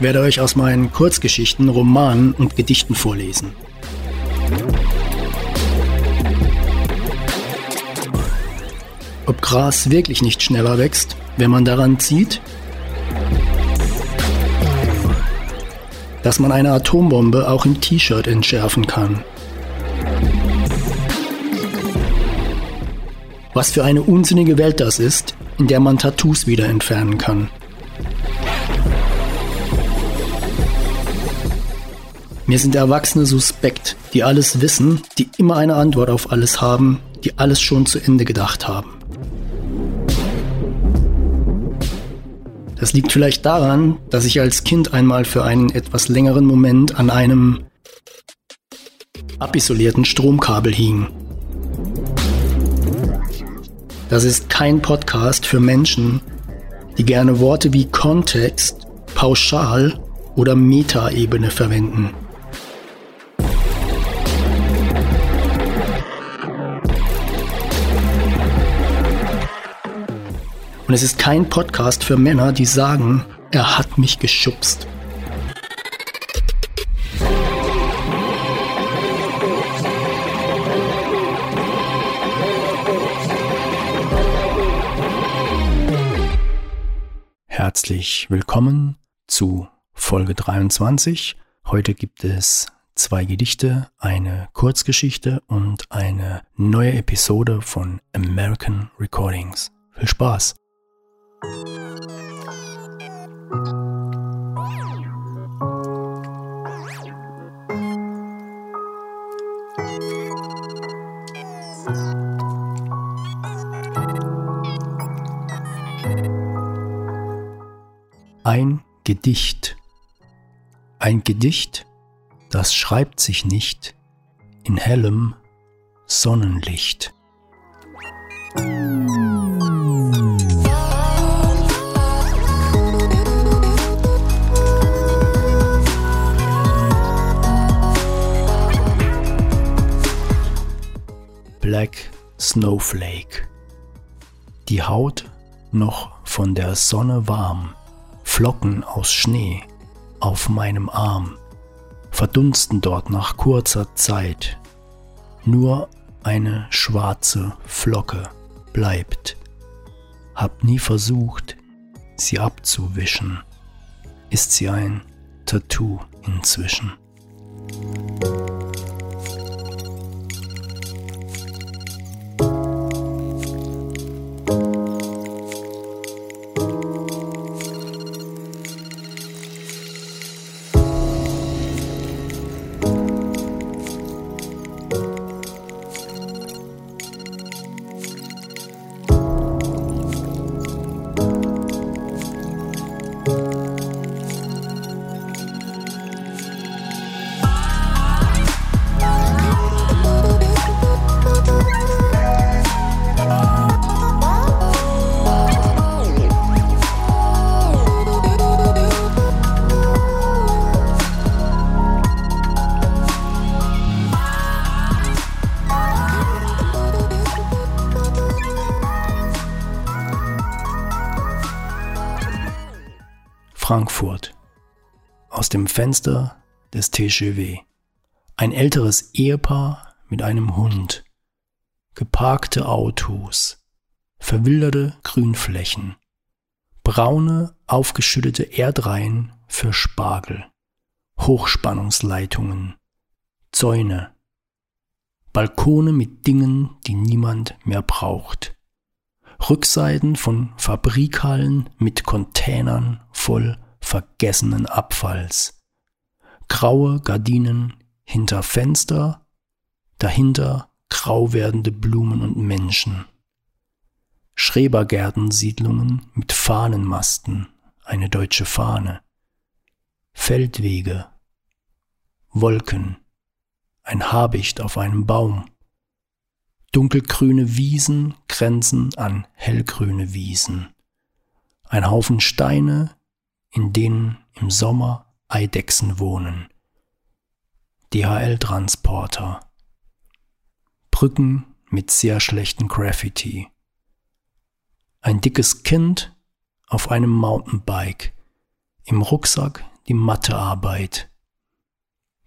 Ich werde euch aus meinen Kurzgeschichten, Romanen und Gedichten vorlesen. Ob Gras wirklich nicht schneller wächst, wenn man daran zieht? Dass man eine Atombombe auch im T-Shirt entschärfen kann. Was für eine unsinnige Welt das ist, in der man Tattoos wieder entfernen kann. Mir sind Erwachsene suspekt, die alles wissen, die immer eine Antwort auf alles haben, die alles schon zu Ende gedacht haben. Das liegt vielleicht daran, dass ich als Kind einmal für einen etwas längeren Moment an einem abisolierten Stromkabel hing. Das ist kein Podcast für Menschen, die gerne Worte wie Kontext, Pauschal oder Metaebene verwenden. Und es ist kein Podcast für Männer, die sagen, er hat mich geschubst. Herzlich willkommen zu Folge 23. Heute gibt es zwei Gedichte, eine Kurzgeschichte und eine neue Episode von American Recordings. Viel Spaß! Ein Gedicht. Ein Gedicht, das schreibt sich nicht in hellem Sonnenlicht. Black Snowflake. Die Haut noch von der Sonne warm, Flocken aus Schnee auf meinem Arm, verdunsten dort nach kurzer Zeit. Nur eine schwarze Flocke bleibt. Hab nie versucht, sie abzuwischen. Ist sie ein Tattoo inzwischen. Fenster des TGW. Ein älteres Ehepaar mit einem Hund. Geparkte Autos. Verwilderte Grünflächen. Braune, aufgeschüttete Erdreihen für Spargel. Hochspannungsleitungen. Zäune. Balkone mit Dingen, die niemand mehr braucht. Rückseiten von Fabrikhallen mit Containern voll vergessenen Abfalls. Graue Gardinen hinter Fenster, dahinter grau werdende Blumen und Menschen. Schrebergärtensiedlungen mit Fahnenmasten, eine deutsche Fahne. Feldwege, Wolken, ein Habicht auf einem Baum. Dunkelgrüne Wiesen grenzen an hellgrüne Wiesen. Ein Haufen Steine, in denen im Sommer Eidechsen wohnen. DHL-Transporter. Brücken mit sehr schlechten Graffiti. Ein dickes Kind auf einem Mountainbike. Im Rucksack die Mathearbeit.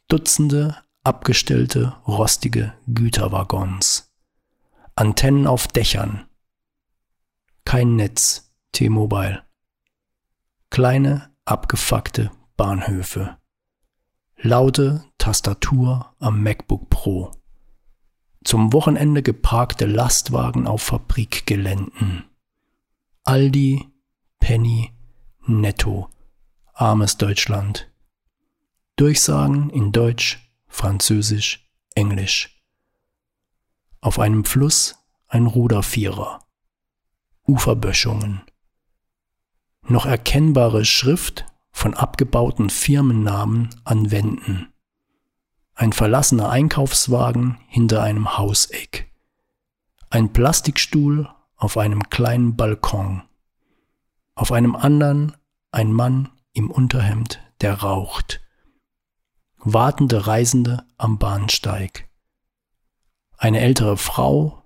Dutzende abgestellte rostige Güterwaggons. Antennen auf Dächern. Kein Netz, T-Mobile. Kleine abgefuckte Bahnhöfe. Laute Tastatur am MacBook Pro. Zum Wochenende geparkte Lastwagen auf Fabrikgeländen. Aldi, Penny, Netto, armes Deutschland. Durchsagen in Deutsch, Französisch, Englisch. Auf einem Fluss ein Rudervierer. Uferböschungen. Noch erkennbare Schrift von abgebauten Firmennamen an Wänden. Ein verlassener Einkaufswagen hinter einem Hauseck. Ein Plastikstuhl auf einem kleinen Balkon. Auf einem anderen ein Mann im Unterhemd, der raucht. Wartende Reisende am Bahnsteig. Eine ältere Frau,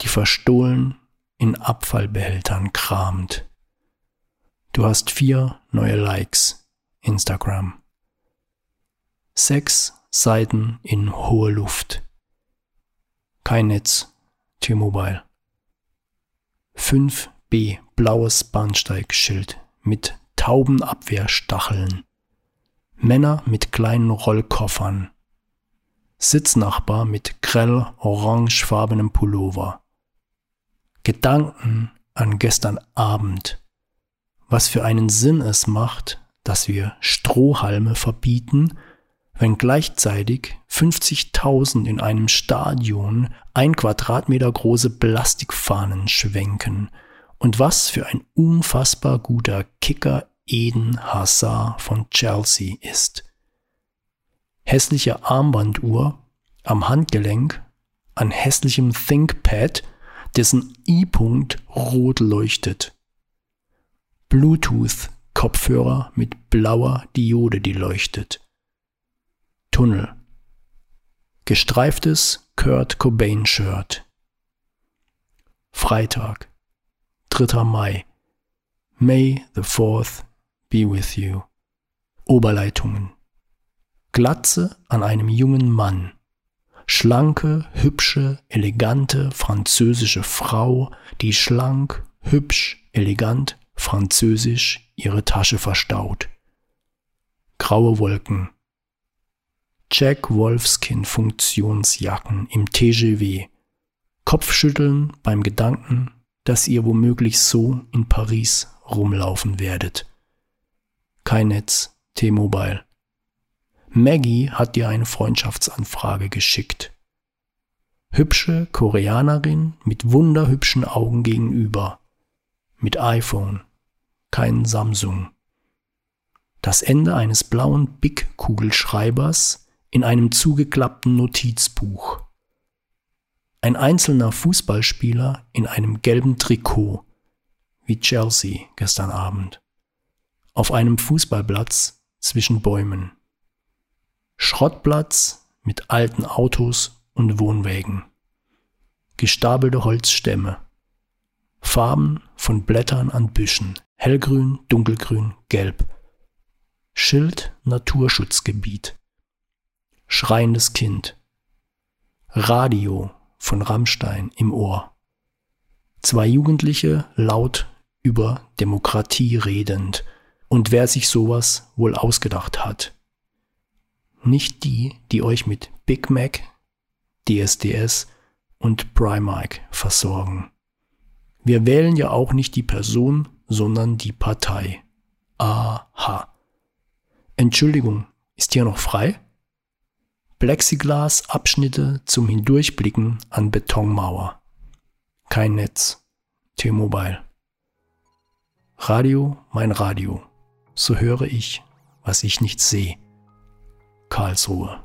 die verstohlen in Abfallbehältern kramt. Du hast vier neue Likes. Instagram. Sechs Seiten in hohe Luft. Kein Netz. T-Mobile. 5b blaues Bahnsteigschild mit Taubenabwehrstacheln. Männer mit kleinen Rollkoffern. Sitznachbar mit grell orangefarbenem Pullover. Gedanken an gestern Abend was für einen Sinn es macht, dass wir Strohhalme verbieten, wenn gleichzeitig 50.000 in einem Stadion ein Quadratmeter große Plastikfahnen schwenken und was für ein unfassbar guter Kicker Eden Hazard von Chelsea ist. Hässliche Armbanduhr am Handgelenk, an hässlichem ThinkPad, dessen I-Punkt rot leuchtet. Bluetooth-Kopfhörer mit blauer Diode, die leuchtet. Tunnel. Gestreiftes Kurt Cobain-Shirt. Freitag, 3. Mai. May the 4th be with you. Oberleitungen. Glatze an einem jungen Mann. Schlanke, hübsche, elegante französische Frau, die schlank, hübsch, elegant französisch ihre Tasche verstaut. Graue Wolken. Jack Wolfskin Funktionsjacken im TGW. Kopfschütteln beim Gedanken, dass ihr womöglich so in Paris rumlaufen werdet. Kein Netz, T-Mobile. Maggie hat dir eine Freundschaftsanfrage geschickt. Hübsche Koreanerin mit wunderhübschen Augen gegenüber mit iPhone, kein Samsung. Das Ende eines blauen Big-Kugelschreibers in einem zugeklappten Notizbuch. Ein einzelner Fußballspieler in einem gelben Trikot, wie Chelsea gestern Abend, auf einem Fußballplatz zwischen Bäumen. Schrottplatz mit alten Autos und Wohnwägen. Gestapelte Holzstämme Farben von Blättern an Büschen, hellgrün, dunkelgrün, gelb. Schild Naturschutzgebiet. Schreiendes Kind. Radio von Rammstein im Ohr. Zwei Jugendliche laut über Demokratie redend und wer sich sowas wohl ausgedacht hat. Nicht die, die euch mit Big Mac, DSDS und Primark versorgen. Wir wählen ja auch nicht die Person, sondern die Partei. Aha. Entschuldigung, ist hier noch frei? Plexiglas-Abschnitte zum Hindurchblicken an Betonmauer. Kein Netz. T-Mobile. Radio, mein Radio. So höre ich, was ich nicht sehe. Karlsruhe.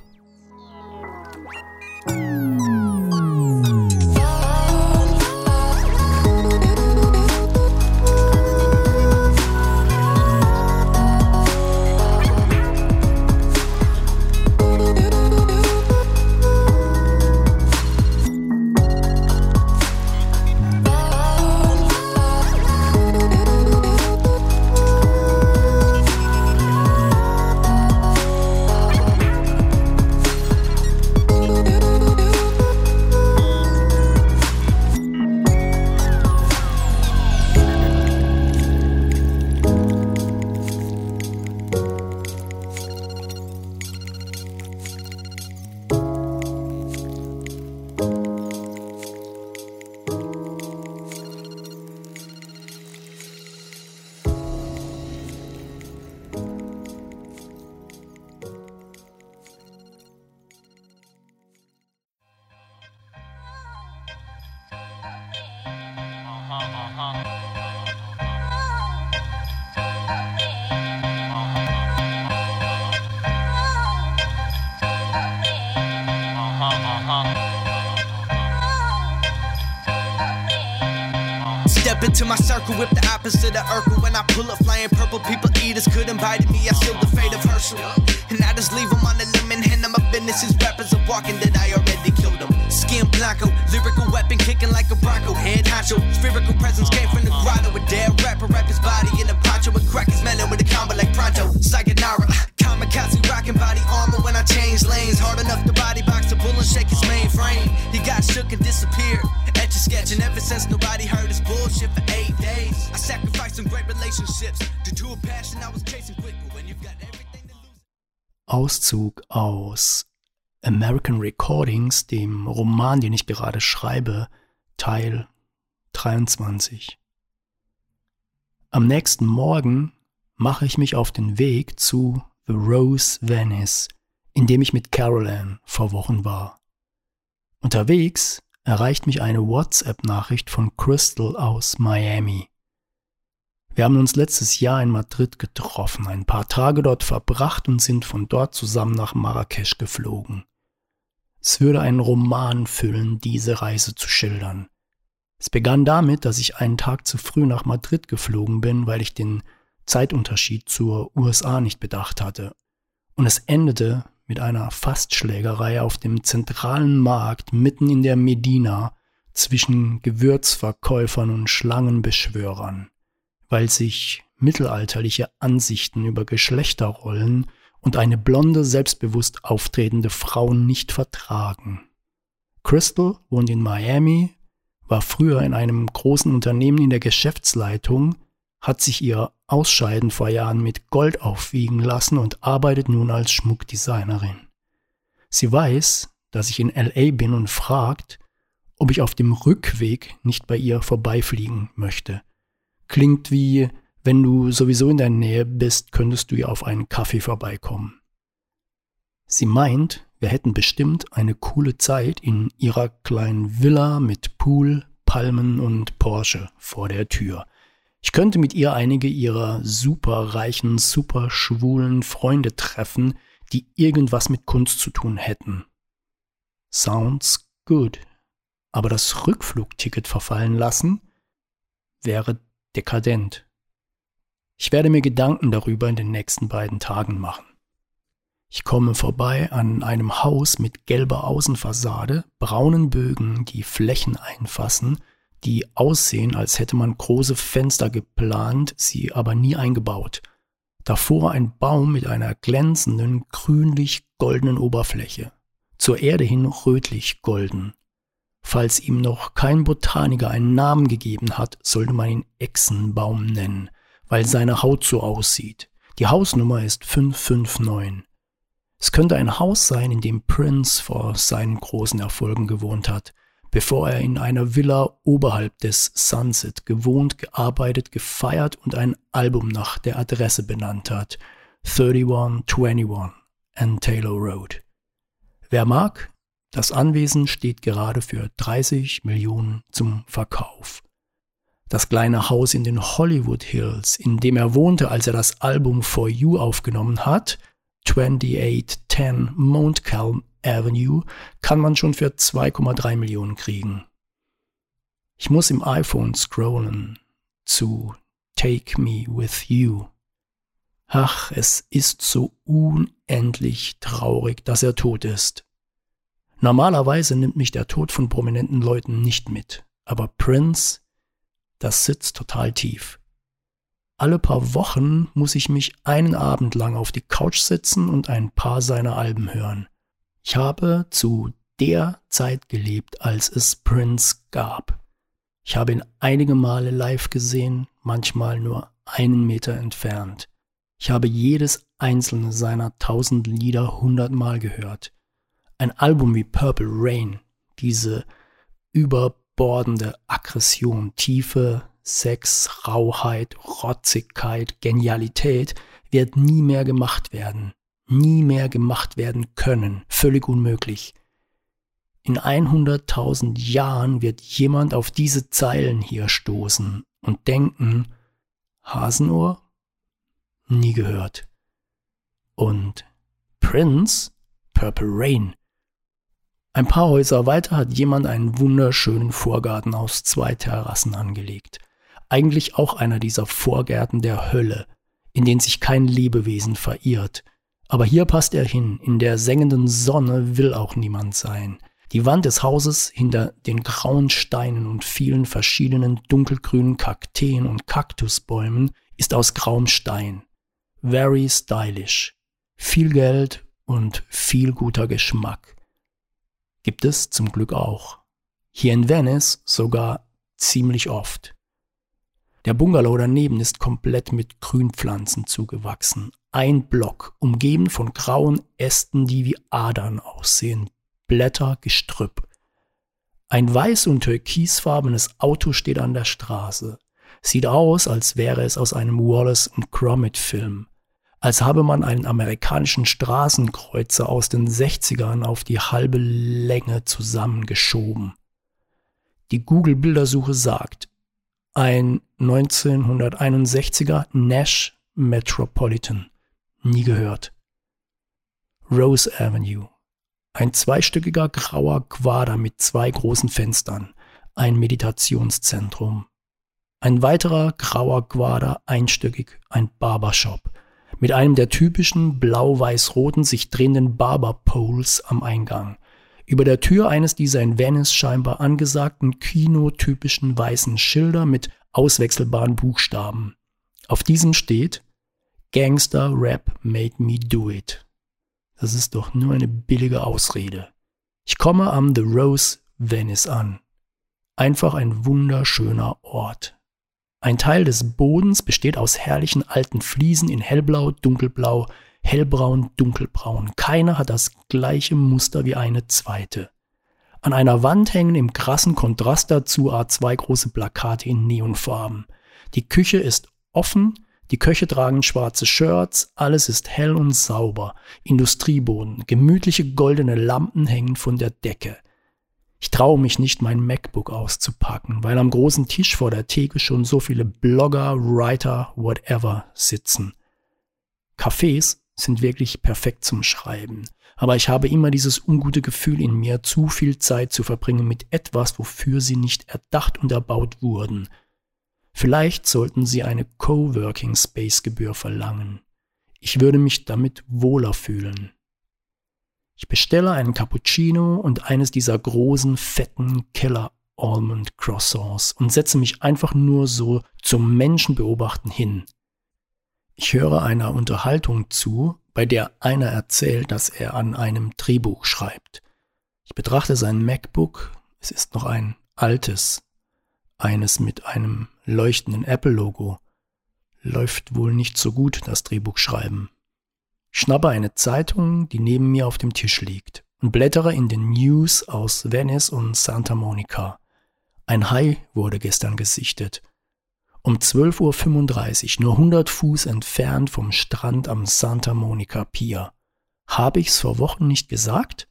Step into my circle, whip the opposite of Urkel. When I pull up flying purple, people eaters could invite me. I sealed the fate of Herschel. And I just leave them on the limb and hand them my business. These rappers are walking that I already killed them. Skin blanco, lyrical weapon kicking like a bronco. Head honcho, spherical presence came from the grotto. A dead rapper, rap his body in a poncho. With crack his melon with a combo like pronto. Sayonara, kamikaze rocking body armor when I change lanes. Hard enough to body box a bull and shake his mainframe. He got shook and disappeared. Etch a sketch, and ever since nobody heard his bullshit for eight days. I sacrificed some great relationships to do a passion I was chasing quick. But when you've got everything to lose. Auszug aus American Recordings, dem Roman, den ich gerade schreibe, Teil 23. Am nächsten Morgen mache ich mich auf den Weg zu The Rose Venice, in dem ich mit Caroline vor Wochen war. Unterwegs erreicht mich eine WhatsApp-Nachricht von Crystal aus Miami. Wir haben uns letztes Jahr in Madrid getroffen, ein paar Tage dort verbracht und sind von dort zusammen nach Marrakesch geflogen. Es würde einen Roman füllen, diese Reise zu schildern. Es begann damit, dass ich einen Tag zu früh nach Madrid geflogen bin, weil ich den Zeitunterschied zur USA nicht bedacht hatte. Und es endete mit einer Fastschlägerei auf dem zentralen Markt mitten in der Medina zwischen Gewürzverkäufern und Schlangenbeschwörern, weil sich mittelalterliche Ansichten über Geschlechterrollen und eine blonde, selbstbewusst auftretende Frau nicht vertragen. Crystal wohnt in Miami, war früher in einem großen Unternehmen in der Geschäftsleitung, hat sich ihr Ausscheiden vor Jahren mit Gold aufwiegen lassen und arbeitet nun als Schmuckdesignerin. Sie weiß, dass ich in LA bin und fragt, ob ich auf dem Rückweg nicht bei ihr vorbeifliegen möchte. Klingt wie, wenn du sowieso in der Nähe bist, könntest du ihr auf einen Kaffee vorbeikommen. Sie meint, wir hätten bestimmt eine coole Zeit in ihrer kleinen Villa mit Pool, Palmen und Porsche vor der Tür. Ich könnte mit ihr einige ihrer superreichen, superschwulen Freunde treffen, die irgendwas mit Kunst zu tun hätten. Sounds good. Aber das Rückflugticket verfallen lassen wäre dekadent. Ich werde mir Gedanken darüber in den nächsten beiden Tagen machen. Ich komme vorbei an einem Haus mit gelber Außenfassade, braunen Bögen, die Flächen einfassen, die aussehen, als hätte man große Fenster geplant, sie aber nie eingebaut. Davor ein Baum mit einer glänzenden, grünlich-goldenen Oberfläche. Zur Erde hin rötlich-golden. Falls ihm noch kein Botaniker einen Namen gegeben hat, sollte man ihn Echsenbaum nennen, weil seine Haut so aussieht. Die Hausnummer ist 559. Es könnte ein Haus sein, in dem Prince vor seinen großen Erfolgen gewohnt hat, bevor er in einer Villa oberhalb des Sunset gewohnt, gearbeitet, gefeiert und ein Album nach der Adresse benannt hat. 3121 and Taylor Road. Wer mag, das Anwesen steht gerade für 30 Millionen zum Verkauf. Das kleine Haus in den Hollywood Hills, in dem er wohnte, als er das Album For You aufgenommen hat, 2810 Montcalm Avenue kann man schon für 2,3 Millionen kriegen. Ich muss im iPhone scrollen zu Take Me With You. Ach, es ist so unendlich traurig, dass er tot ist. Normalerweise nimmt mich der Tod von prominenten Leuten nicht mit, aber Prince, das sitzt total tief. Alle paar Wochen muss ich mich einen Abend lang auf die Couch setzen und ein paar seiner Alben hören. Ich habe zu der Zeit gelebt, als es Prince gab. Ich habe ihn einige Male live gesehen, manchmal nur einen Meter entfernt. Ich habe jedes einzelne seiner tausend Lieder hundertmal gehört. Ein Album wie Purple Rain, diese überbordende Aggression, Tiefe, Sex, Rauheit, Rotzigkeit, Genialität wird nie mehr gemacht werden nie mehr gemacht werden können. Völlig unmöglich. In 100.000 Jahren wird jemand auf diese Zeilen hier stoßen und denken, Hasenohr? Nie gehört. Und Prince? Purple Rain. Ein paar Häuser weiter hat jemand einen wunderschönen Vorgarten aus zwei Terrassen angelegt. Eigentlich auch einer dieser Vorgärten der Hölle, in denen sich kein Lebewesen verirrt. Aber hier passt er hin, in der sengenden Sonne will auch niemand sein. Die Wand des Hauses hinter den grauen Steinen und vielen verschiedenen dunkelgrünen Kakteen und Kaktusbäumen ist aus grauem Stein. Very stylish. Viel Geld und viel guter Geschmack. Gibt es zum Glück auch. Hier in Venice sogar ziemlich oft. Der Bungalow daneben ist komplett mit Grünpflanzen zugewachsen. Ein Block, umgeben von grauen Ästen, die wie Adern aussehen. Blätter, Gestrüpp. Ein weiß- und türkisfarbenes Auto steht an der Straße. Sieht aus, als wäre es aus einem Wallace und Gromit Film. Als habe man einen amerikanischen Straßenkreuzer aus den 60ern auf die halbe Länge zusammengeschoben. Die Google-Bildersuche sagt, ein 1961er Nash Metropolitan. Nie gehört. Rose Avenue. Ein zweistöckiger grauer Quader mit zwei großen Fenstern. Ein Meditationszentrum. Ein weiterer grauer Quader, einstöckig, ein Barbershop. Mit einem der typischen blau-weiß-roten sich drehenden Barberpoles am Eingang. Über der Tür eines dieser in Venice scheinbar angesagten kinotypischen weißen Schilder mit auswechselbaren Buchstaben. Auf diesem steht Gangster Rap made me do it. Das ist doch nur eine billige Ausrede. Ich komme am The Rose Venice an. Einfach ein wunderschöner Ort. Ein Teil des Bodens besteht aus herrlichen alten Fliesen in hellblau, dunkelblau, hellbraun, dunkelbraun. Keiner hat das gleiche Muster wie eine zweite. An einer Wand hängen im krassen Kontrast dazu A2 große Plakate in Neonfarben. Die Küche ist offen, die Köche tragen schwarze Shirts, alles ist hell und sauber. Industrieboden, gemütliche goldene Lampen hängen von der Decke. Ich traue mich nicht, mein MacBook auszupacken, weil am großen Tisch vor der Theke schon so viele Blogger, Writer, whatever sitzen. Cafés sind wirklich perfekt zum Schreiben. Aber ich habe immer dieses ungute Gefühl in mir, zu viel Zeit zu verbringen mit etwas, wofür sie nicht erdacht und erbaut wurden. Vielleicht sollten sie eine Coworking Space Gebühr verlangen. Ich würde mich damit wohler fühlen. Ich bestelle einen Cappuccino und eines dieser großen, fetten Keller Almond Croissants und setze mich einfach nur so zum Menschenbeobachten hin. Ich höre einer Unterhaltung zu, bei der einer erzählt, dass er an einem Drehbuch schreibt. Ich betrachte sein MacBook, es ist noch ein altes, eines mit einem leuchtenden Apple-Logo. Läuft wohl nicht so gut, das Drehbuch schreiben. Schnappe eine Zeitung, die neben mir auf dem Tisch liegt, und blättere in den News aus Venice und Santa Monica. Ein Hai wurde gestern gesichtet um 12.35 Uhr, nur 100 Fuß entfernt vom Strand am Santa Monica Pier. Habe ich's vor Wochen nicht gesagt?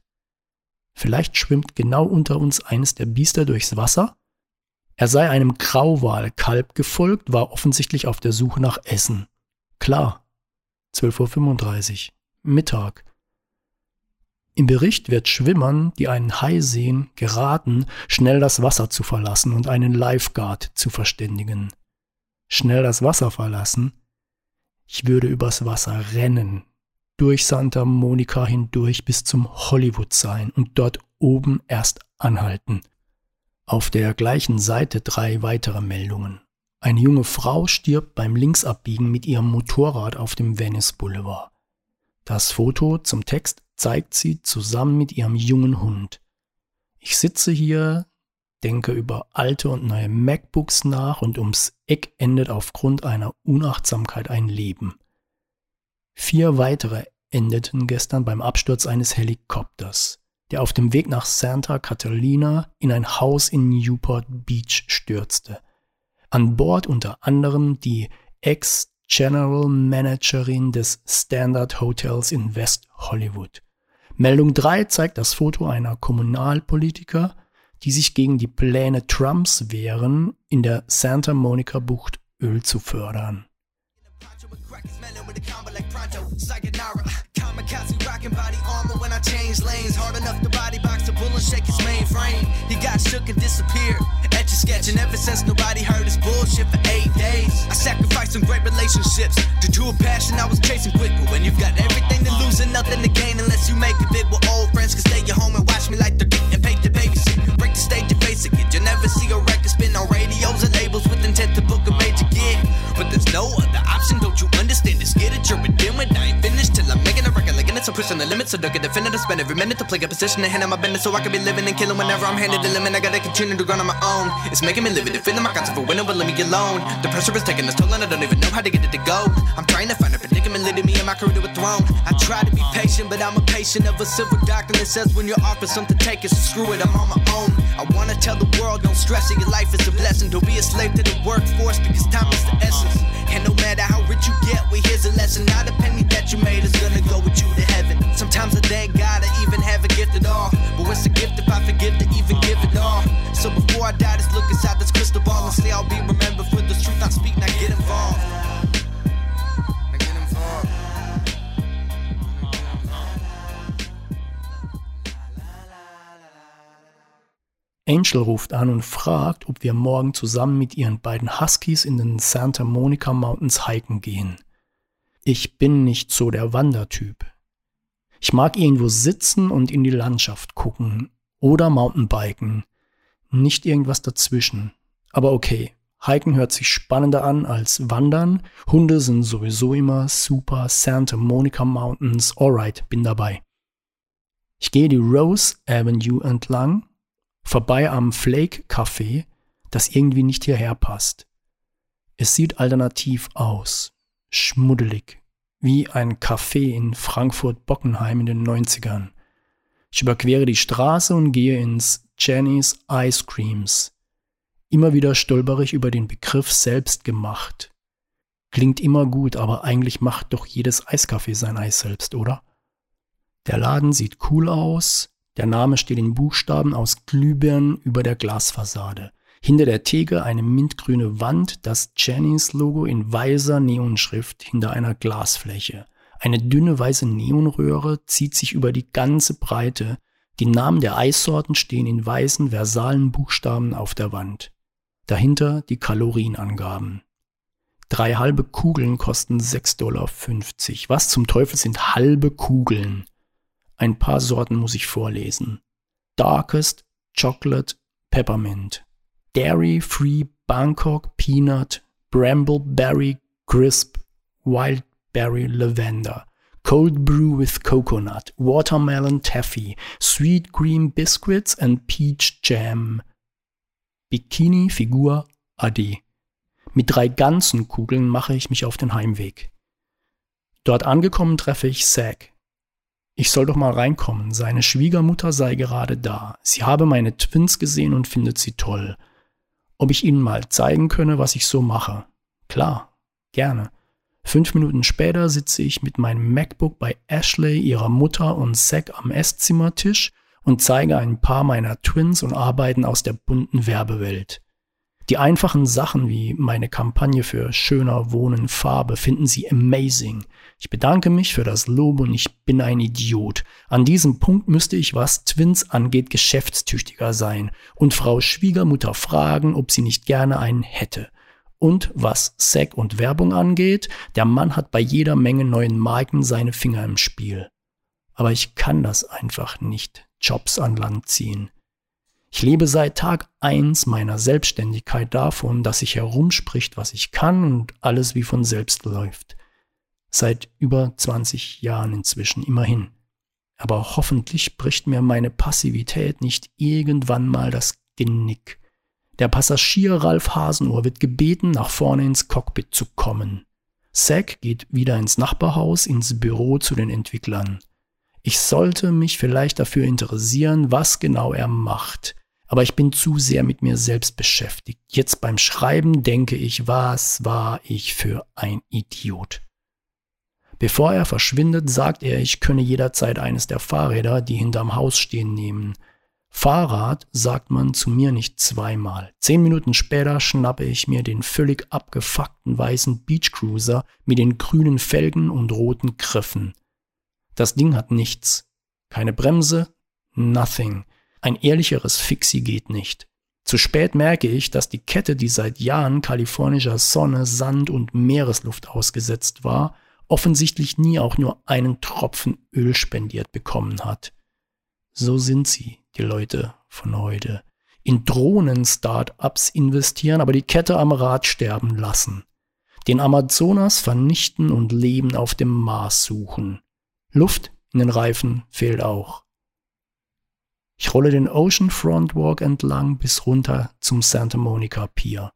Vielleicht schwimmt genau unter uns eines der Biester durchs Wasser? Er sei einem Grauwalkalb gefolgt, war offensichtlich auf der Suche nach Essen. Klar. 12.35 Uhr. Mittag. Im Bericht wird Schwimmern, die einen Hai sehen, geraten, schnell das Wasser zu verlassen und einen Lifeguard zu verständigen schnell das Wasser verlassen. Ich würde übers Wasser rennen, durch Santa Monica hindurch bis zum Hollywood sein und dort oben erst anhalten. Auf der gleichen Seite drei weitere Meldungen. Eine junge Frau stirbt beim Linksabbiegen mit ihrem Motorrad auf dem Venice Boulevard. Das Foto zum Text zeigt sie zusammen mit ihrem jungen Hund. Ich sitze hier denke über alte und neue MacBooks nach und ums Eck endet aufgrund einer Unachtsamkeit ein Leben. Vier weitere endeten gestern beim Absturz eines Helikopters, der auf dem Weg nach Santa Catalina in ein Haus in Newport Beach stürzte. An Bord unter anderem die Ex-General Managerin des Standard Hotels in West Hollywood. Meldung 3 zeigt das Foto einer Kommunalpolitiker, die sich gegen die Pläne Trumps wehren, in der Santa Monica Bucht Öl zu fördern. Kamikaze rocking body armor when I change lanes. Hard enough to body box a bullet and shake his mainframe. He got shook and disappeared. Etch a sketch, and ever since nobody heard his bullshit for eight days. I sacrificed some great relationships due to a passion I was chasing quick. But when you've got everything to lose and nothing to gain, unless you make it big with old friends, can stay at home and watch me like they're getting paid to stage it, you'll never see a record spin on radios and labels with intent to book a major gig. But there's no other option, don't you So pushing the limits, so don't get definitive. Spend every minute to play a position and handle my business so I can be living and killing whenever I'm handed the limit. I gotta continue to grind on my own. It's making me live it, feeling my concept for winning, but let me get alone. The pressure is taking its toll and I don't even know how to get it to go. I'm trying to find a predicament leading me and my career to a throne. I try to be patient, but I'm a patient of a silver doctrine that says when you're offered something, take it. So screw it, I'm on my own. I wanna tell the world, don't stress it, your life is a blessing. Don't be a slave to the workforce because time is the essence. And no matter how rich you get, well, here's a lesson. Not a penny that you made is gonna go with you to heaven. Sometimes I thank God I even have a gift at all. But what's a gift if I forget to even give it all? So before I die, just look inside this crystal ball and say I'll be remembered for the truth I speak. Now get involved. Now get involved. Angel ruft an und fragt, ob wir morgen zusammen mit ihren beiden Huskies in den Santa Monica Mountains hiken gehen. Ich bin nicht so der Wandertyp. Ich mag irgendwo sitzen und in die Landschaft gucken oder Mountainbiken. Nicht irgendwas dazwischen. Aber okay, Hiken hört sich spannender an als Wandern. Hunde sind sowieso immer super. Santa Monica Mountains, alright, bin dabei. Ich gehe die Rose Avenue entlang, vorbei am Flake Café, das irgendwie nicht hierher passt. Es sieht alternativ aus, schmuddelig, wie ein Café in Frankfurt-Bockenheim in den 90ern. Ich überquere die Straße und gehe ins Jenny's Ice Creams. Immer wieder stolper ich über den Begriff selbst gemacht. Klingt immer gut, aber eigentlich macht doch jedes Eiscafé sein Eis selbst, oder? Der Laden sieht cool aus, der Name steht in Buchstaben aus Glühbirnen über der Glasfassade. Hinter der Theke eine mintgrüne Wand, das Jennings Logo in weißer Neonschrift hinter einer Glasfläche. Eine dünne weiße Neonröhre zieht sich über die ganze Breite. Die Namen der Eissorten stehen in weißen versalen Buchstaben auf der Wand. Dahinter die Kalorienangaben. Drei halbe Kugeln kosten 6,50 Dollar. Was zum Teufel sind halbe Kugeln? Ein paar Sorten muss ich vorlesen. Darkest Chocolate Peppermint. Dairy Free Bangkok Peanut Brambleberry Crisp Wildberry Lavender. Cold Brew with Coconut, Watermelon Taffy, Sweet Cream Biscuits and Peach Jam. Bikini Figur Adi. Mit drei ganzen Kugeln mache ich mich auf den Heimweg. Dort angekommen treffe ich Zack. Ich soll doch mal reinkommen, seine Schwiegermutter sei gerade da. Sie habe meine Twins gesehen und findet sie toll. Ob ich ihnen mal zeigen könne, was ich so mache. Klar, gerne. Fünf Minuten später sitze ich mit meinem MacBook bei Ashley, ihrer Mutter und Zack am Esszimmertisch und zeige ein paar meiner Twins und Arbeiten aus der bunten Werbewelt. Die einfachen Sachen wie meine Kampagne für schöner Wohnen Farbe finden sie amazing. Ich bedanke mich für das Lob und ich bin ein Idiot. An diesem Punkt müsste ich, was Twins angeht, geschäftstüchtiger sein und Frau Schwiegermutter fragen, ob sie nicht gerne einen hätte. Und was Sack und Werbung angeht, der Mann hat bei jeder Menge neuen Marken seine Finger im Spiel. Aber ich kann das einfach nicht, Jobs an Land ziehen. Ich lebe seit Tag eins meiner Selbstständigkeit davon, dass sich herumspricht, was ich kann und alles wie von selbst läuft. Seit über 20 Jahren inzwischen immerhin. Aber hoffentlich bricht mir meine Passivität nicht irgendwann mal das Genick. Der Passagier Ralf Hasenohr wird gebeten, nach vorne ins Cockpit zu kommen. Zack geht wieder ins Nachbarhaus, ins Büro zu den Entwicklern. Ich sollte mich vielleicht dafür interessieren, was genau er macht. Aber ich bin zu sehr mit mir selbst beschäftigt. Jetzt beim Schreiben denke ich, was war ich für ein Idiot. Bevor er verschwindet, sagt er, ich könne jederzeit eines der Fahrräder, die hinterm Haus stehen, nehmen. Fahrrad sagt man zu mir nicht zweimal. Zehn Minuten später schnappe ich mir den völlig abgefuckten weißen Beachcruiser mit den grünen Felgen und roten Griffen. Das Ding hat nichts. Keine Bremse, nothing. Ein ehrlicheres Fixie geht nicht. Zu spät merke ich, dass die Kette, die seit Jahren kalifornischer Sonne, Sand und Meeresluft ausgesetzt war, offensichtlich nie auch nur einen Tropfen Öl spendiert bekommen hat. So sind sie, die Leute von heute. In Drohnen-Startups investieren, aber die Kette am Rad sterben lassen. Den Amazonas vernichten und Leben auf dem Mars suchen. Luft in den Reifen fehlt auch. Ich rolle den Oceanfront Walk entlang bis runter zum Santa Monica Pier.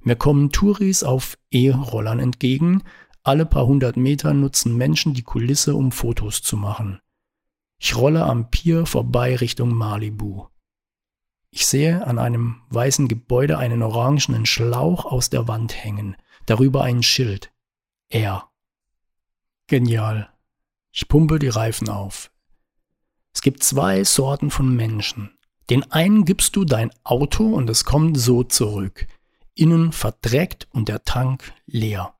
Mir kommen Touris auf E-Rollern entgegen. Alle paar hundert Meter nutzen Menschen die Kulisse, um Fotos zu machen. Ich rolle am Pier vorbei Richtung Malibu. Ich sehe an einem weißen Gebäude einen orangenen Schlauch aus der Wand hängen, darüber ein Schild. Er. Genial. Ich pumpe die Reifen auf. Es gibt zwei Sorten von Menschen. Den einen gibst du dein Auto und es kommt so zurück. Innen verdreckt und der Tank leer.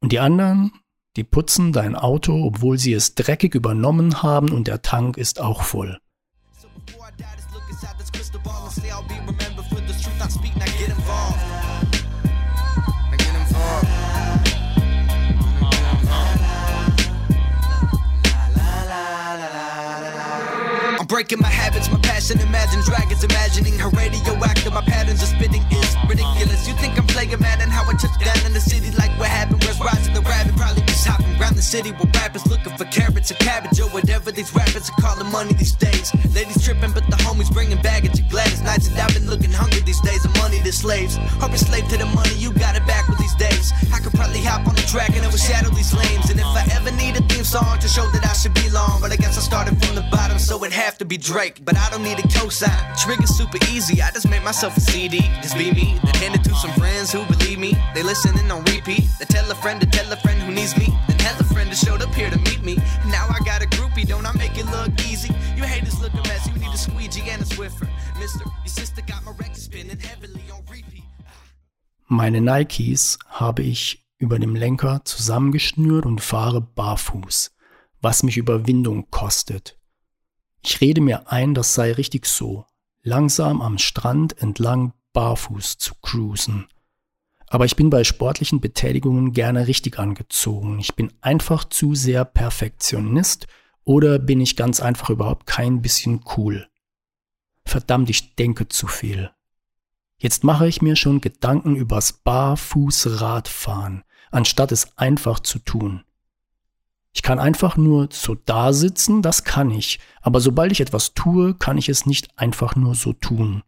Und die anderen, die putzen dein Auto, obwohl sie es dreckig übernommen haben und der Tank ist auch voll. Breaking my habits, my passion. Imagine dragons, imagining her radioactive. My patterns of spitting is ridiculous. You think I'm playing mad and how I touch down in the city like what happened? Where's rising the rabbit? Probably just hopping around the city with rappers looking for carrots or cabbage or whatever these rappers are calling money these days. Ladies tripping, but the homies bringing baggage and Gladys nights. And I've been looking hungry these days. The money to slaves. You're slave to the money, you got it back with these days. I could probably hop on the track and overshadow these lames. And if I ever need a theme song to show that I should be long, but I guess I started from the bottom, so it'd have to be Drake. But I don't need a cosign. Trigger super easy. I just made myself a CD. Just be me. Then hand it to some friends who believe me. They listening on repeat. They tell a friend to tell a friend who needs me. Then tell a friend to showed up here to meet me. Now I got a groupie. Don't I make it look easy? You haters look a mess. You need a squeegee and a Swiffer. Mister, your sister got my record spinning heavily on repeat. Meine Nikes habe ich über dem Lenker zusammengeschnürt und fahre barfuß, was mich Überwindung kostet. Ich rede mir ein, das sei richtig so, langsam am Strand entlang barfuß zu cruisen. Aber ich bin bei sportlichen Betätigungen gerne richtig angezogen. Ich bin einfach zu sehr Perfektionist oder bin ich ganz einfach überhaupt kein bisschen cool. Verdammt, ich denke zu viel. Jetzt mache ich mir schon Gedanken übers Barfußradfahren, anstatt es einfach zu tun. Ich kann einfach nur so da sitzen, das kann ich, aber sobald ich etwas tue, kann ich es nicht einfach nur so tun.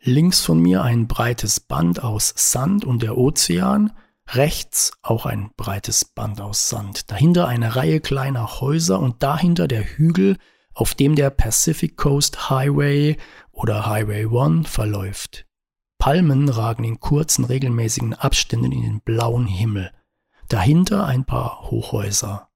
Links von mir ein breites Band aus Sand und der Ozean, rechts auch ein breites Band aus Sand, dahinter eine Reihe kleiner Häuser und dahinter der Hügel, auf dem der Pacific Coast Highway oder Highway One verläuft. Palmen ragen in kurzen, regelmäßigen Abständen in den blauen Himmel. Dahinter ein paar Hochhäuser.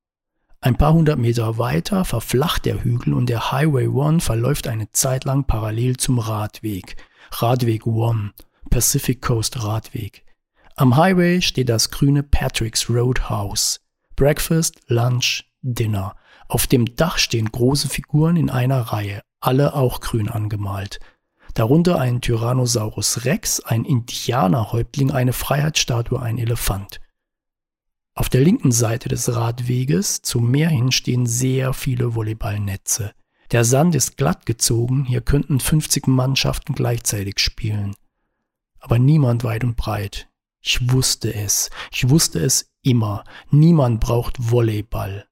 Ein paar hundert Meter weiter verflacht der Hügel und der Highway One verläuft eine Zeit lang parallel zum Radweg. Radweg One, Pacific Coast Radweg. Am Highway steht das grüne Patrick's Roadhouse. Breakfast, Lunch, Dinner. Auf dem Dach stehen große Figuren in einer Reihe, alle auch grün angemalt. Darunter ein Tyrannosaurus Rex, ein Indianerhäuptling, eine Freiheitsstatue, ein Elefant. Auf der linken Seite des Radweges zum Meer hin stehen sehr viele Volleyballnetze. Der Sand ist glatt gezogen, hier könnten 50 Mannschaften gleichzeitig spielen. Aber niemand weit und breit. Ich wusste es. Ich wusste es immer. Niemand braucht Volleyball.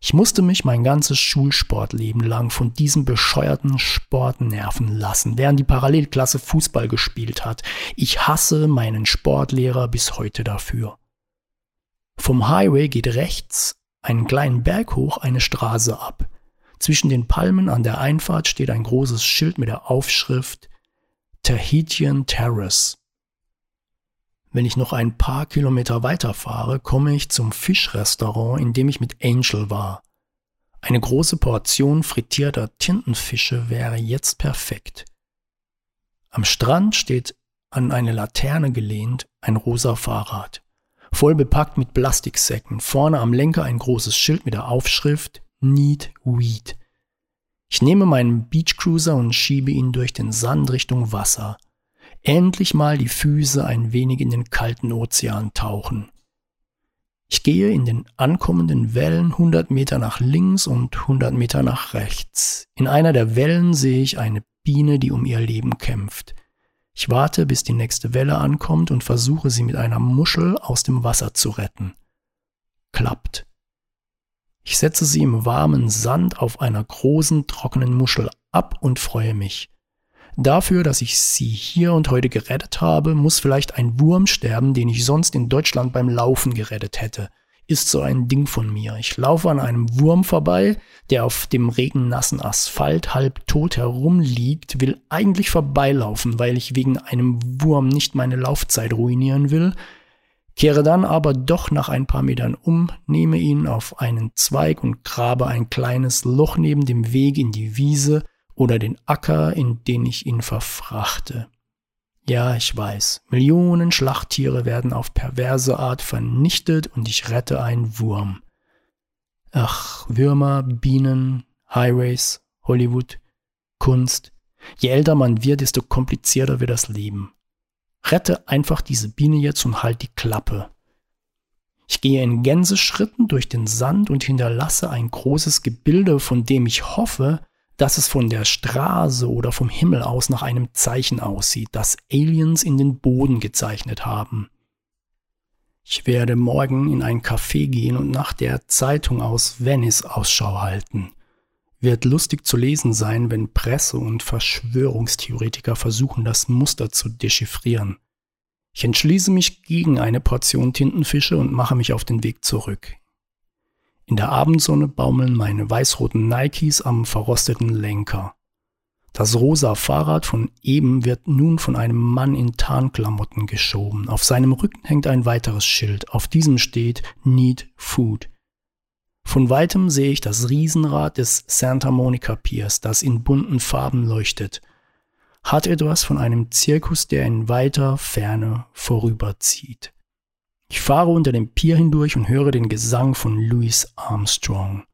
Ich musste mich mein ganzes Schulsportleben lang von diesem bescheuerten Sport nerven lassen, während die Parallelklasse Fußball gespielt hat. Ich hasse meinen Sportlehrer bis heute dafür. Vom Highway geht rechts einen kleinen Berg hoch eine Straße ab. Zwischen den Palmen an der Einfahrt steht ein großes Schild mit der Aufschrift Tahitian Terrace. Wenn ich noch ein paar Kilometer weiterfahre, komme ich zum Fischrestaurant, in dem ich mit Angel war. Eine große Portion frittierter Tintenfische wäre jetzt perfekt. Am Strand steht an eine Laterne gelehnt ein rosa Fahrrad voll bepackt mit Plastiksäcken. Vorne am Lenker ein großes Schild mit der Aufschrift Need Weed. Ich nehme meinen Beachcruiser und schiebe ihn durch den Sand Richtung Wasser. Endlich mal die Füße ein wenig in den kalten Ozean tauchen. Ich gehe in den ankommenden Wellen 100 Meter nach links und 100 Meter nach rechts. In einer der Wellen sehe ich eine Biene, die um ihr Leben kämpft. Ich warte, bis die nächste Welle ankommt und versuche sie mit einer Muschel aus dem Wasser zu retten. Klappt. Ich setze sie im warmen Sand auf einer großen, trockenen Muschel ab und freue mich. Dafür, dass ich sie hier und heute gerettet habe, muss vielleicht ein Wurm sterben, den ich sonst in Deutschland beim Laufen gerettet hätte. Ist so ein Ding von mir. Ich laufe an einem Wurm vorbei, der auf dem regennassen Asphalt halb tot herumliegt, will eigentlich vorbeilaufen, weil ich wegen einem Wurm nicht meine Laufzeit ruinieren will, kehre dann aber doch nach ein paar Metern um, nehme ihn auf einen Zweig und grabe ein kleines Loch neben dem Weg in die Wiese oder den Acker, in den ich ihn verfrachte. Ja, ich weiß, Millionen Schlachttiere werden auf perverse Art vernichtet und ich rette einen Wurm. Ach, Würmer, Bienen, Highways, Hollywood, Kunst. Je älter man wird, desto komplizierter wird das Leben. Rette einfach diese Biene jetzt und halt die Klappe. Ich gehe in Gänseschritten durch den Sand und hinterlasse ein großes Gebilde, von dem ich hoffe, dass es von der Straße oder vom Himmel aus nach einem Zeichen aussieht, das Aliens in den Boden gezeichnet haben. Ich werde morgen in ein Café gehen und nach der Zeitung aus Venice Ausschau halten. Wird lustig zu lesen sein, wenn Presse und Verschwörungstheoretiker versuchen, das Muster zu dechiffrieren. Ich entschließe mich gegen eine Portion Tintenfische und mache mich auf den Weg zurück. In der Abendsonne baumeln meine weißroten Nikes am verrosteten Lenker. Das rosa Fahrrad von eben wird nun von einem Mann in Tarnklamotten geschoben. Auf seinem Rücken hängt ein weiteres Schild. Auf diesem steht Need Food. Von weitem sehe ich das Riesenrad des Santa Monica Piers, das in bunten Farben leuchtet. Hat etwas von einem Zirkus, der in weiter Ferne vorüberzieht. Ich fahre unter dem Pier hindurch und höre den Gesang von Louis Armstrong.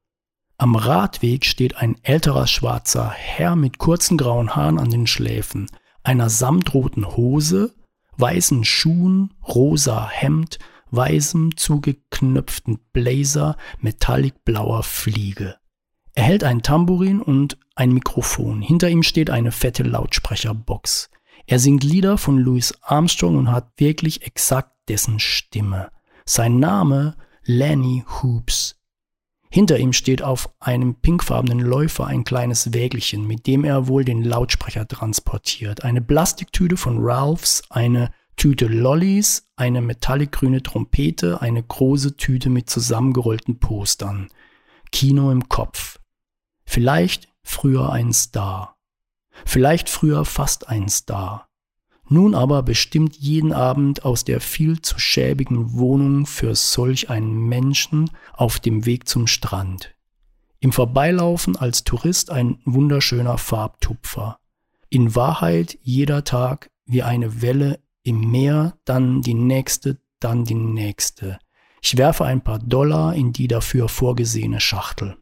Am Radweg steht ein älterer schwarzer Herr mit kurzen grauen Haaren an den Schläfen, einer samtroten Hose, weißen Schuhen, rosa Hemd, weißem zugeknöpften Blazer, metallic blauer Fliege. Er hält ein Tambourin und ein Mikrofon. Hinter ihm steht eine fette Lautsprecherbox. Er singt Lieder von Louis Armstrong und hat wirklich exakt dessen Stimme. Sein Name Lenny Hoops. Hinter ihm steht auf einem pinkfarbenen Läufer ein kleines Wägelchen, mit dem er wohl den Lautsprecher transportiert. Eine Plastiktüte von Ralphs, eine Tüte Lollis, eine metallicgrüne Trompete, eine große Tüte mit zusammengerollten Postern. Kino im Kopf. Vielleicht früher ein Star. Vielleicht früher fast ein Star nun aber bestimmt jeden Abend aus der viel zu schäbigen Wohnung für solch einen Menschen auf dem Weg zum Strand. Im Vorbeilaufen als Tourist ein wunderschöner Farbtupfer. In Wahrheit jeder Tag wie eine Welle im Meer, dann die nächste, dann die nächste. Ich werfe ein paar Dollar in die dafür vorgesehene Schachtel.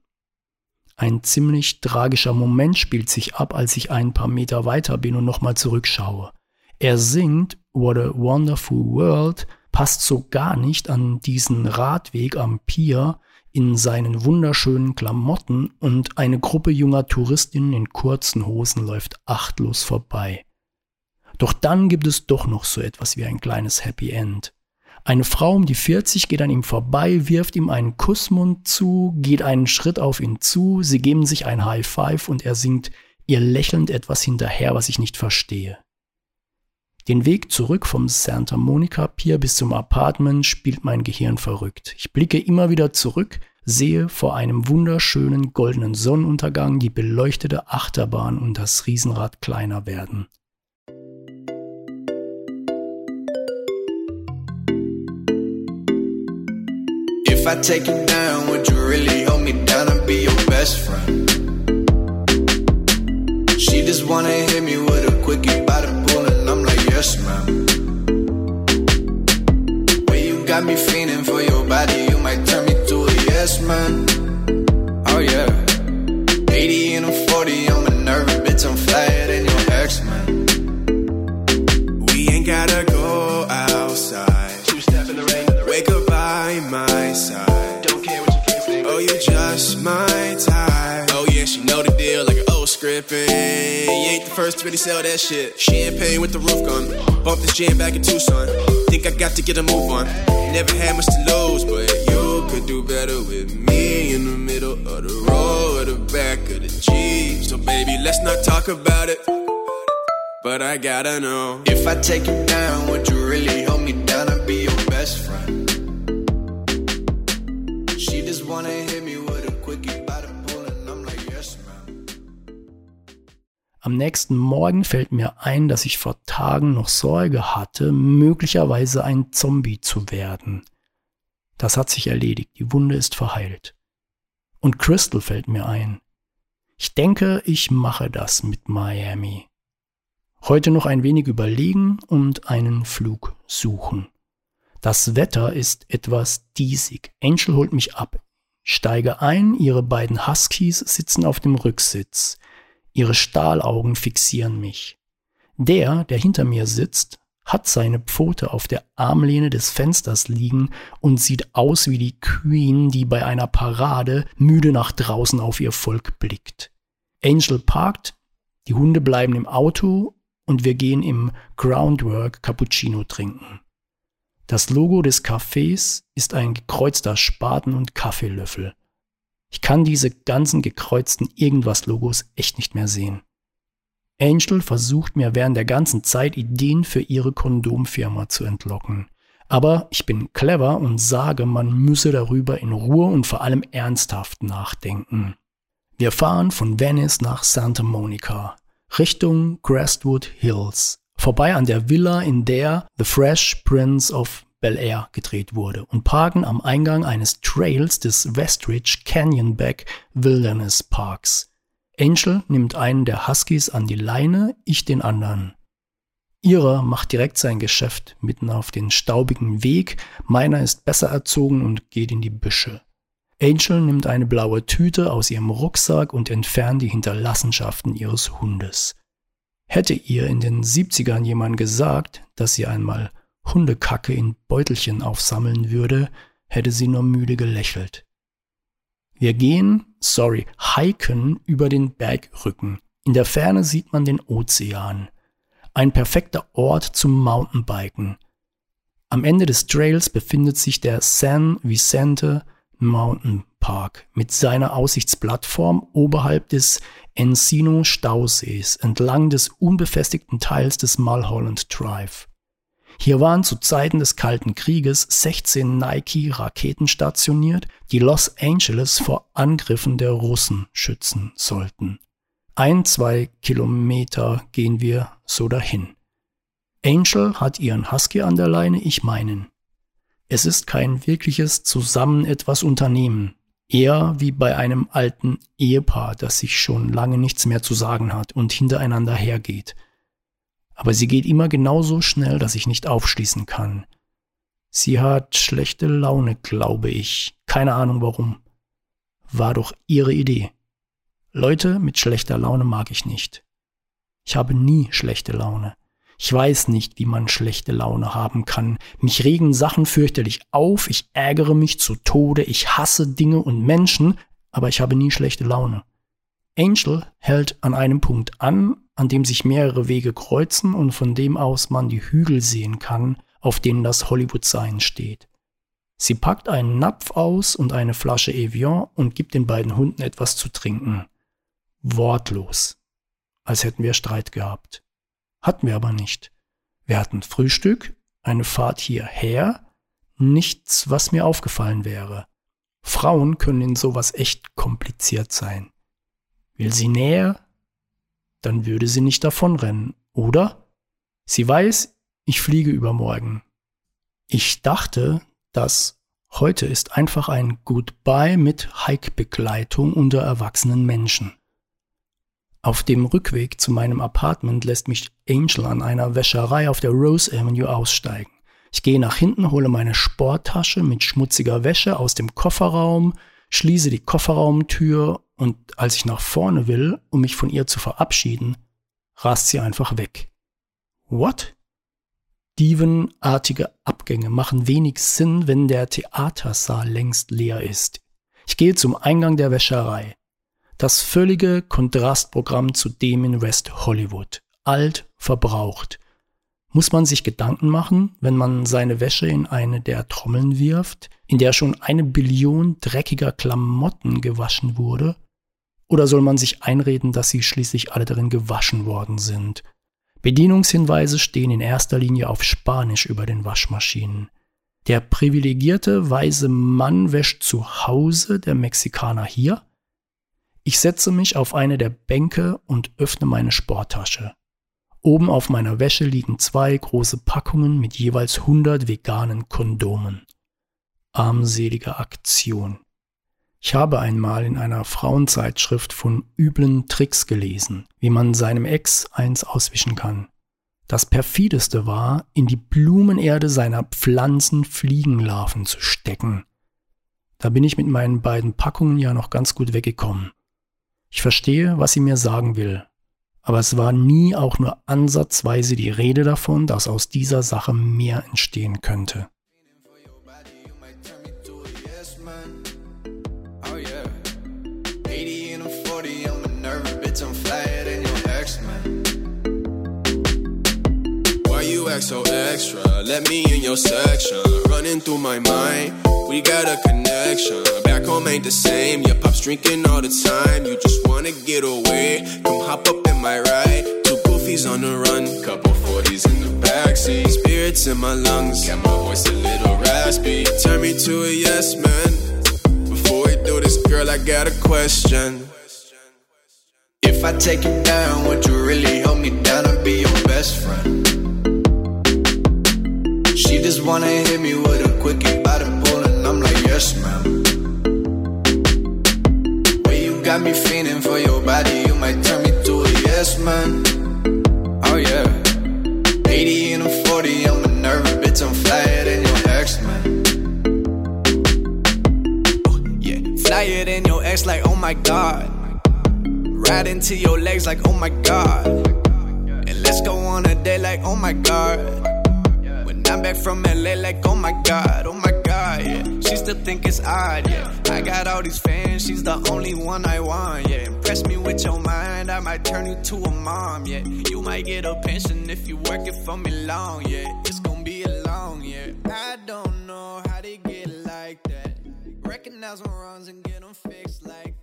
Ein ziemlich tragischer Moment spielt sich ab, als ich ein paar Meter weiter bin und nochmal zurückschaue. Er singt What a Wonderful World, passt so gar nicht an diesen Radweg am Pier in seinen wunderschönen Klamotten und eine Gruppe junger Touristinnen in kurzen Hosen läuft achtlos vorbei. Doch dann gibt es doch noch so etwas wie ein kleines Happy End. Eine Frau um die 40 geht an ihm vorbei, wirft ihm einen Kussmund zu, geht einen Schritt auf ihn zu, sie geben sich ein High Five und er singt ihr lächelnd etwas hinterher, was ich nicht verstehe. Den Weg zurück vom Santa Monica Pier bis zum Apartment spielt mein Gehirn verrückt. Ich blicke immer wieder zurück, sehe vor einem wunderschönen goldenen Sonnenuntergang die beleuchtete Achterbahn und das Riesenrad kleiner werden. If I take you down, would you really hold me down and be your best friend? She just wanna hit me with a quickie yes, man. When you got me feeling for your body, you might turn me to a yes, man. Oh, yeah. 80 and I'm 40, I'm a nervous bitch, I'm flyer than your ex, man. We ain't gotta go outside. Two step in the rain. Wake up by my side. Don't care what you can think. Oh, you just my ain't the first to really sell that shit. Champagne with the roof gun. Bump this jam back in Tucson. Think I got to get a move on. Never had much to lose, but you could do better with me in the middle of the road, the back of the Jeep. So baby, let's not talk about it. But I gotta know if I take you down, would you really hold me down and be your best friend? She just wanna Am nächsten Morgen fällt mir ein, dass ich vor Tagen noch Sorge hatte, möglicherweise ein Zombie zu werden. Das hat sich erledigt, die Wunde ist verheilt. Und Crystal fällt mir ein. Ich denke, ich mache das mit Miami. Heute noch ein wenig überlegen und einen Flug suchen. Das Wetter ist etwas diesig. Angel holt mich ab. Steige ein, ihre beiden Huskies sitzen auf dem Rücksitz. Ihre Stahlaugen fixieren mich. Der, der hinter mir sitzt, hat seine Pfote auf der Armlehne des Fensters liegen und sieht aus wie die Queen, die bei einer Parade müde nach draußen auf ihr Volk blickt. Angel parkt, die Hunde bleiben im Auto und wir gehen im Groundwork Cappuccino trinken. Das Logo des Cafés ist ein gekreuzter Spaten- und Kaffeelöffel. Ich kann diese ganzen gekreuzten Irgendwas-Logos echt nicht mehr sehen. Angel versucht mir während der ganzen Zeit Ideen für ihre Kondomfirma zu entlocken. Aber ich bin clever und sage, man müsse darüber in Ruhe und vor allem ernsthaft nachdenken. Wir fahren von Venice nach Santa Monica. Richtung Grasswood Hills, vorbei an der Villa, in der The Fresh Prince of Bel Air gedreht wurde und parken am Eingang eines Trails des Westridge Canyonback Wilderness Parks. Angel nimmt einen der Huskies an die Leine, ich den anderen. Ihrer macht direkt sein Geschäft mitten auf den staubigen Weg, meiner ist besser erzogen und geht in die Büsche. Angel nimmt eine blaue Tüte aus ihrem Rucksack und entfernt die Hinterlassenschaften ihres Hundes. Hätte ihr in den 70ern jemand gesagt, dass sie einmal Hundekacke in Beutelchen aufsammeln würde, hätte sie nur müde gelächelt. Wir gehen, sorry, hiken über den Bergrücken. In der Ferne sieht man den Ozean. Ein perfekter Ort zum Mountainbiken. Am Ende des Trails befindet sich der San Vicente Mountain Park mit seiner Aussichtsplattform oberhalb des Encino Stausees entlang des unbefestigten Teils des Mulholland Drive. Hier waren zu Zeiten des Kalten Krieges 16 Nike-Raketen stationiert, die Los Angeles vor Angriffen der Russen schützen sollten. Ein, zwei Kilometer gehen wir so dahin. Angel hat ihren Husky an der Leine, ich meinen. Es ist kein wirkliches Zusammen etwas unternehmen. Eher wie bei einem alten Ehepaar, das sich schon lange nichts mehr zu sagen hat und hintereinander hergeht. Aber sie geht immer genauso schnell, dass ich nicht aufschließen kann. Sie hat schlechte Laune, glaube ich. Keine Ahnung warum. War doch ihre Idee. Leute mit schlechter Laune mag ich nicht. Ich habe nie schlechte Laune. Ich weiß nicht, wie man schlechte Laune haben kann. Mich regen Sachen fürchterlich auf, ich ärgere mich zu Tode, ich hasse Dinge und Menschen, aber ich habe nie schlechte Laune. Angel hält an einem Punkt an, an dem sich mehrere Wege kreuzen und von dem aus man die Hügel sehen kann, auf denen das Hollywood-Sign steht. Sie packt einen Napf aus und eine Flasche Evian und gibt den beiden Hunden etwas zu trinken. Wortlos. Als hätten wir Streit gehabt. Hatten wir aber nicht. Wir hatten Frühstück, eine Fahrt hierher, nichts, was mir aufgefallen wäre. Frauen können in sowas echt kompliziert sein. Will sie näher? Dann würde sie nicht davonrennen, oder? Sie weiß, ich fliege übermorgen. Ich dachte, dass heute ist einfach ein Goodbye mit Hike-Begleitung unter erwachsenen Menschen. Auf dem Rückweg zu meinem Apartment lässt mich Angel an einer Wäscherei auf der Rose Avenue aussteigen. Ich gehe nach hinten, hole meine Sporttasche mit schmutziger Wäsche aus dem Kofferraum, schließe die Kofferraumtür und als ich nach vorne will, um mich von ihr zu verabschieden, rast sie einfach weg. What? Dievenartige Abgänge machen wenig Sinn, wenn der Theatersaal längst leer ist. Ich gehe zum Eingang der Wäscherei. Das völlige Kontrastprogramm zu dem in West Hollywood. Alt, verbraucht. Muss man sich Gedanken machen, wenn man seine Wäsche in eine der Trommeln wirft, in der schon eine Billion dreckiger Klamotten gewaschen wurde? Oder soll man sich einreden, dass sie schließlich alle darin gewaschen worden sind? Bedienungshinweise stehen in erster Linie auf Spanisch über den Waschmaschinen. Der privilegierte weise Mann wäscht zu Hause, der Mexikaner hier. Ich setze mich auf eine der Bänke und öffne meine Sporttasche. Oben auf meiner Wäsche liegen zwei große Packungen mit jeweils 100 veganen Kondomen. Armselige Aktion. Ich habe einmal in einer Frauenzeitschrift von üblen Tricks gelesen, wie man seinem Ex eins auswischen kann. Das perfideste war, in die Blumenerde seiner Pflanzen Fliegenlarven zu stecken. Da bin ich mit meinen beiden Packungen ja noch ganz gut weggekommen. Ich verstehe, was sie mir sagen will, aber es war nie auch nur ansatzweise die Rede davon, dass aus dieser Sache mehr entstehen könnte. so extra. Let me in your section. Running through my mind, we got a connection. Back home ain't the same. Your pop's drinking all the time. You just wanna get away. Come hop up in my ride. Two goofies on the run, couple 40s in the backseat. Spirits in my lungs, got my voice a little raspy. Turn me to a yes man. Before we do this, girl, I got a question. If I take you down, would you really hold me down and be your best friend? She just wanna hit me with a quickie yes, ma'am. Way you got me feeling for your body, you might turn me to a yes, man. Oh, yeah. 80 and a 40, I'm a nervous bitch, I'm flyer than your ex, man. Oh, yeah. Flyer than your ex, like, oh my god. Right into your legs, like, oh my god. And let's go on a day, like, oh my god. When I'm back from LA like, oh my god, oh my god. She still think it's odd, yeah. I got all these fans, she's the only one I want, yeah. Impress me with your mind, I might turn you to a mom, yeah. You might get a pension if you work it for me long, yeah. It's gonna be a long, yeah. I don't know how they get like that. Recognize my wrongs and get them fixed like